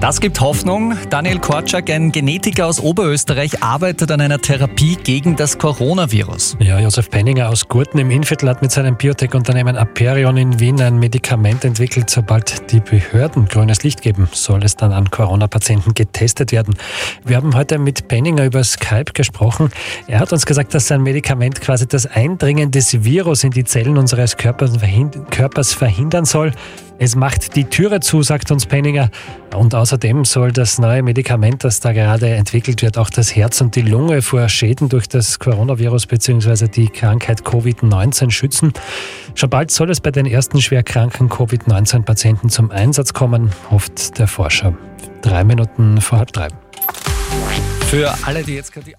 Das gibt Hoffnung. Daniel Korczak, ein Genetiker aus Oberösterreich, arbeitet an einer Therapie gegen das Coronavirus. Ja, Josef Penninger aus Gurten im Innviertel hat mit seinem Biotech-Unternehmen Aperion in Wien ein Medikament entwickelt. Sobald die Behörden grünes Licht geben, soll es dann an Corona-Patienten getestet werden. Wir haben heute mit Penninger über Skype gesprochen. Er hat uns gesagt, dass sein Medikament quasi das Eindringen des Virus in die Zellen unseres Körpers verhindern soll. Es macht die Türe zu, sagt uns Penninger. Und außerdem soll das neue Medikament, das da gerade entwickelt wird, auch das Herz und die Lunge vor Schäden durch das Coronavirus bzw. die Krankheit Covid-19 schützen. Schon bald soll es bei den ersten schwerkranken Covid-19-Patienten zum Einsatz kommen, hofft der Forscher. Drei Minuten vor halb drei. Für alle, die jetzt gerade die